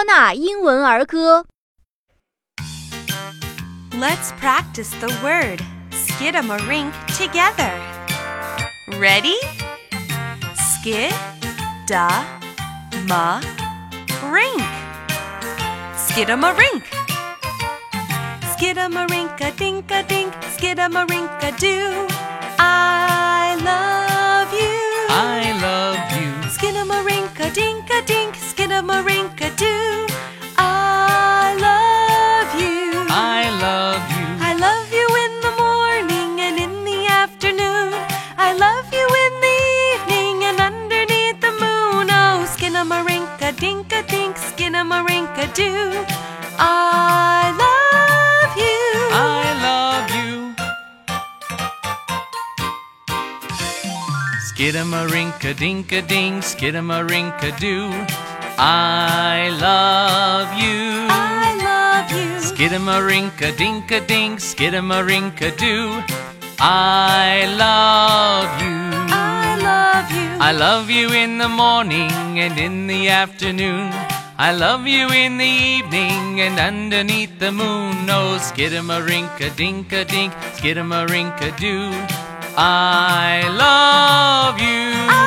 托纳英文儿歌。 Let's practice the word skidamarink together. Ready? Skid, da, ma, rink. Skidamarink. Skidamarink a dink a dink, skidamarink a doo. I love you. I love you. Skidamarink a dink a dink, skidamarink A dink a dink, skinamarink a doo. I love you. I love you. Skidamarink a dink a ding, skidamarink a doo. I love you. I love you. Skidamarink a dink a ding, skidamarink a doo. I love you. I love you. In the morning and in the afternoon. I love you in the evening and underneath the moon. Oh, skidamarink a dink a dink, skidamarink a doo. I love you.